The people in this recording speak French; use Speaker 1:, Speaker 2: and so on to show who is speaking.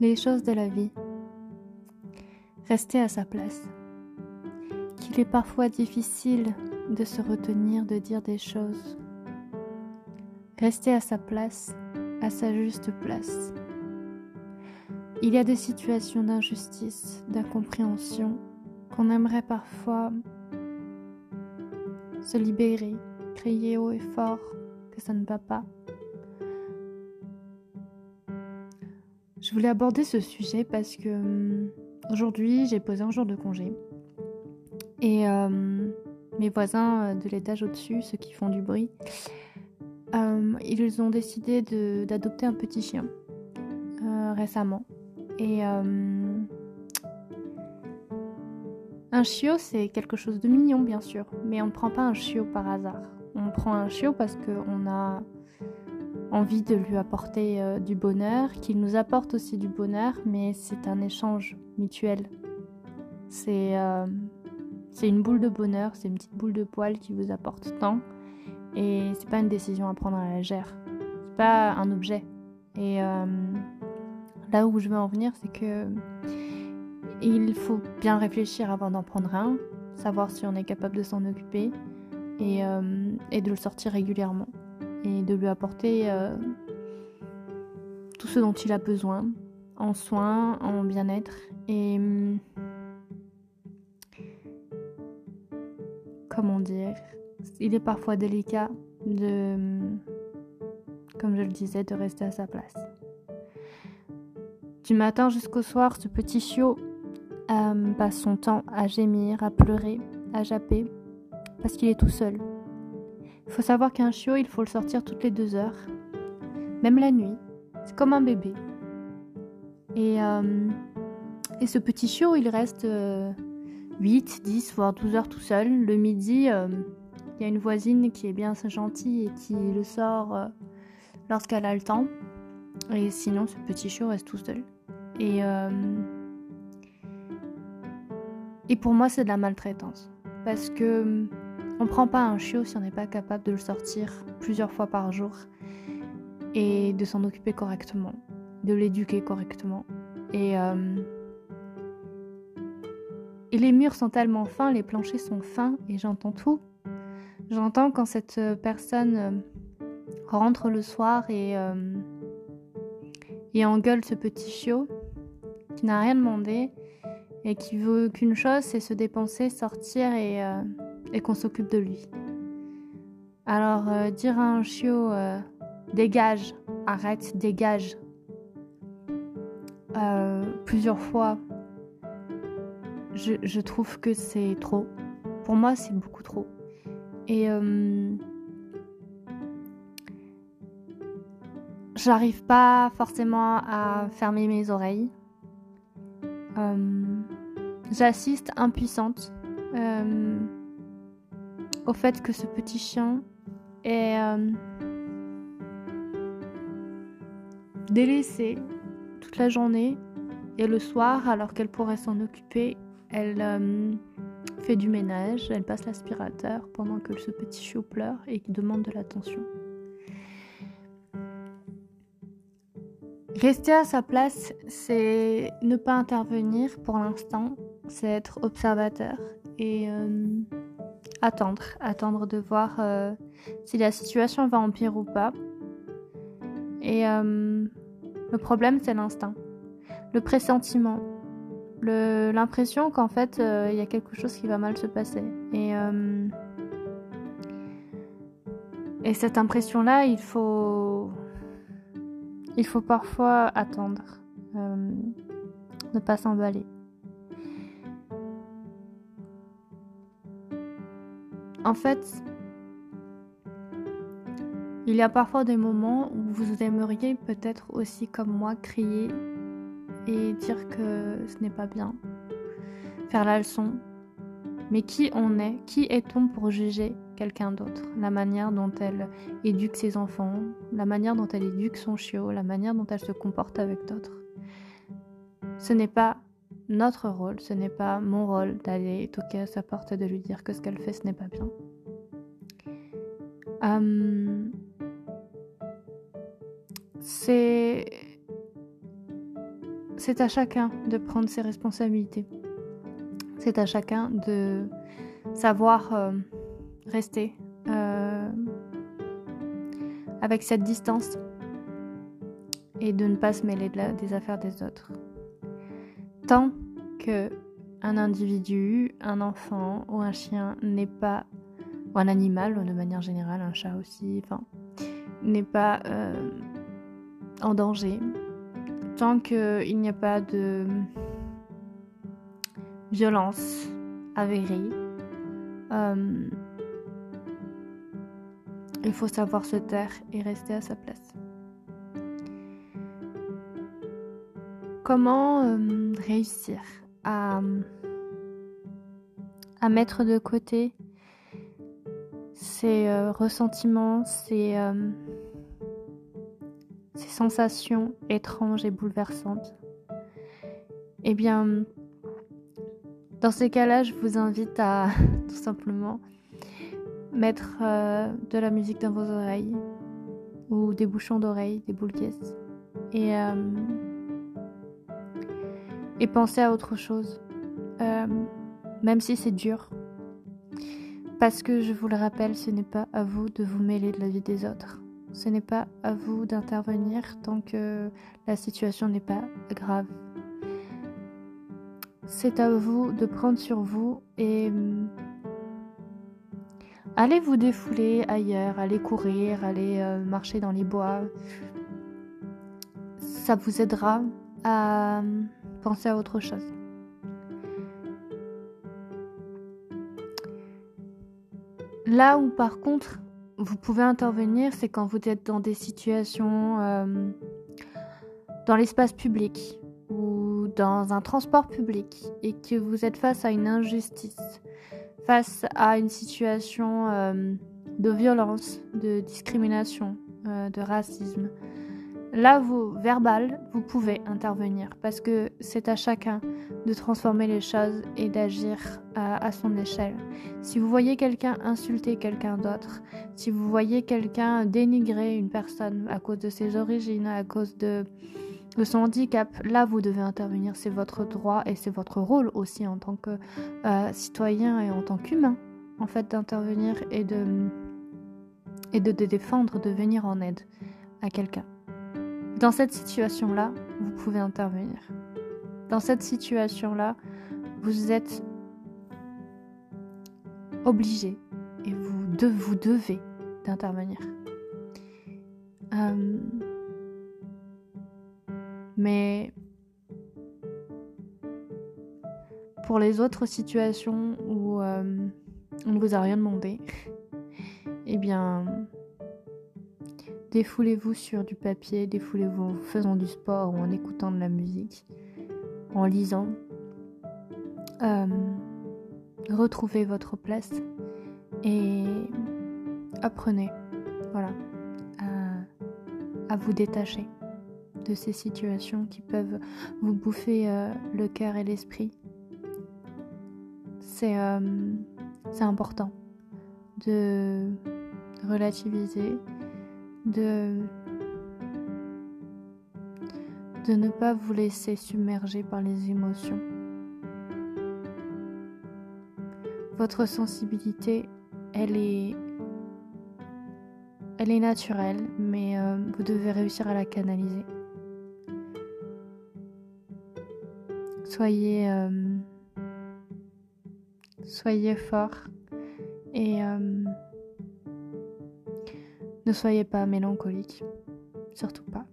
Speaker 1: les choses de la vie. Rester à sa place. Qu'il est parfois difficile de se retenir de dire des choses. Rester à sa place, à sa juste place. Il y a des situations d'injustice, d'incompréhension qu'on aimerait parfois se libérer, crier haut et fort que ça ne va pas. Je voulais aborder ce sujet parce que hum, aujourd'hui j'ai posé un jour de congé et hum, mes voisins euh, de l'étage au-dessus, ceux qui font du bruit, hum, ils ont décidé d'adopter un petit chien euh, récemment. Et un chiot, c'est quelque chose de mignon, bien sûr, mais on ne prend pas un chiot par hasard. On prend un chiot parce qu'on a envie de lui apporter euh, du bonheur, qu'il nous apporte aussi du bonheur, mais c'est un échange mutuel. C'est euh, une boule de bonheur, c'est une petite boule de poil qui vous apporte tant, et c'est pas une décision à prendre à la légère. C'est pas un objet. Et euh, là où je veux en venir, c'est que il faut bien réfléchir avant d'en prendre un, savoir si on est capable de s'en occuper et, et de le sortir régulièrement et de lui apporter euh, tout ce dont il a besoin en soins, en bien-être et hum, comment dire, il est parfois délicat de, hum, comme je le disais, de rester à sa place. Du matin jusqu'au soir, ce petit chiot euh, passe son temps à gémir, à pleurer, à japper, parce qu'il est tout seul. Faut savoir qu'un chiot, il faut le sortir toutes les deux heures, même la nuit. C'est comme un bébé. Et, euh, et ce petit chiot, il reste 8, 10, voire 12 heures tout seul. Le midi, euh, il y a une voisine qui est bien gentille et qui le sort euh, lorsqu'elle a le temps. Et sinon, ce petit chiot reste tout seul. Et, et pour moi, c'est de la maltraitance. Parce que on ne prend pas un chiot si on n'est pas capable de le sortir plusieurs fois par jour et de s'en occuper correctement, de l'éduquer correctement. Et, euh, les murs sont tellement fins, les planchers sont fins et j'entends tout. J'entends quand cette personne euh, rentre le soir et, euh, et engueule ce petit chiot qui n'a rien demandé et qui veut qu'une chose, c'est se dépenser, sortir et et qu'on s'occupe de lui. Alors euh, dire à un chiot euh, dégage, arrête, dégage euh, plusieurs fois, je trouve que c'est trop. Pour moi, c'est beaucoup trop. Et j'arrive pas forcément à fermer mes oreilles. J'assiste impuissante au fait que ce petit chien est euh, délaissé toute la journée et le soir, alors qu'elle pourrait s'en occuper, elle euh, fait du ménage, elle passe l'aspirateur pendant que ce petit chiot pleure et demande de l'attention. Rester à sa place, c'est ne pas intervenir pour l'instant, c'est être observateur et euh, attendre, attendre de voir euh, si la situation va empirer ou pas. Et euh, le problème, c'est l'instinct, le pressentiment, l'impression qu'en fait, il y a quelque chose qui va mal se passer. Et cette impression-là, il faut, il faut parfois attendre, ne pas s'emballer. En fait, il y a parfois des moments où vous aimeriez peut-être aussi comme moi crier et dire que ce n'est pas bien, faire la leçon. Mais qui on est? Qui est-on pour juger quelqu'un d'autre? La manière dont elle éduque ses enfants, la manière dont elle éduque son chiot, la manière dont elle se comporte avec d'autres. Ce n'est pas notre rôle, ce n'est pas mon rôle d'aller toquer à sa porte et de lui dire que ce qu'elle fait, ce n'est pas bien. C'est c'est à chacun de prendre ses responsabilités. C'est à chacun de savoir euh, rester euh, avec cette distance et de ne pas se mêler des affaires des autres. Tant que un individu, un enfant ou un chien n'est pas, ou un animal de manière générale, un chat aussi, enfin, n'est pas euh, en danger, tant qu'il n'y a pas de violence avérée, euh, il faut savoir se taire et rester à sa place. Comment euh, réussir à, mettre de côté ces euh, ressentiments, ces, ces sensations étranges et bouleversantes? Eh bien, dans ces cas-là, je vous invite à tout simplement mettre euh, de la musique dans vos oreilles ou des bouchons d'oreilles, des boules caisses et, euh, et penser à autre chose, euh, même si c'est dur. Parce que je vous le rappelle, ce n'est pas à vous de vous mêler de la vie des autres. Ce n'est pas à vous d'intervenir tant que la situation n'est pas grave c'est à vous de prendre sur vous et hum, allez vous défouler ailleurs, allez courir, allez euh, marcher dans les bois. Ça vous aidera à hum, penser à autre chose. Là où par contre vous pouvez intervenir, c'est quand vous êtes dans des situations hum, dans l'espace public dans un transport public et que vous êtes face à une injustice, face à une situation euh, de violence, de discrimination, euh, de racisme, là, vous, verbal, vous pouvez intervenir parce que c'est à chacun de transformer les choses et d'agir à, son échelle. Si vous voyez quelqu'un insulter quelqu'un d'autre, si vous voyez quelqu'un dénigrer une personne à cause de ses origines, à cause de de son handicap, là vous devez intervenir, c'est votre droit et c'est votre rôle aussi en tant que euh, citoyen et en tant qu'humain, en fait, d'intervenir et de, et de, défendre, de venir en aide à quelqu'un. Dans cette situation-là, vous pouvez intervenir. Dans cette situation-là, vous êtes obligé et vous, de, vous devez d'intervenir. Euh, mais pour les autres situations où euh, on ne vous a rien demandé, eh bien, défoulez-vous sur du papier, défoulez-vous en faisant du sport ou en écoutant de la musique, en lisant. Euh, retrouvez votre place et apprenez, voilà, à vous détacher de ces situations qui peuvent vous bouffer euh, le cœur et l'esprit. C'est euh, important de relativiser, de, ne pas vous laisser submerger par les émotions. Votre sensibilité, elle est elle naturelle, mais euh, vous devez réussir à la canaliser. Soyez, euh, soyez fort et euh, ne soyez pas mélancolique, surtout pas.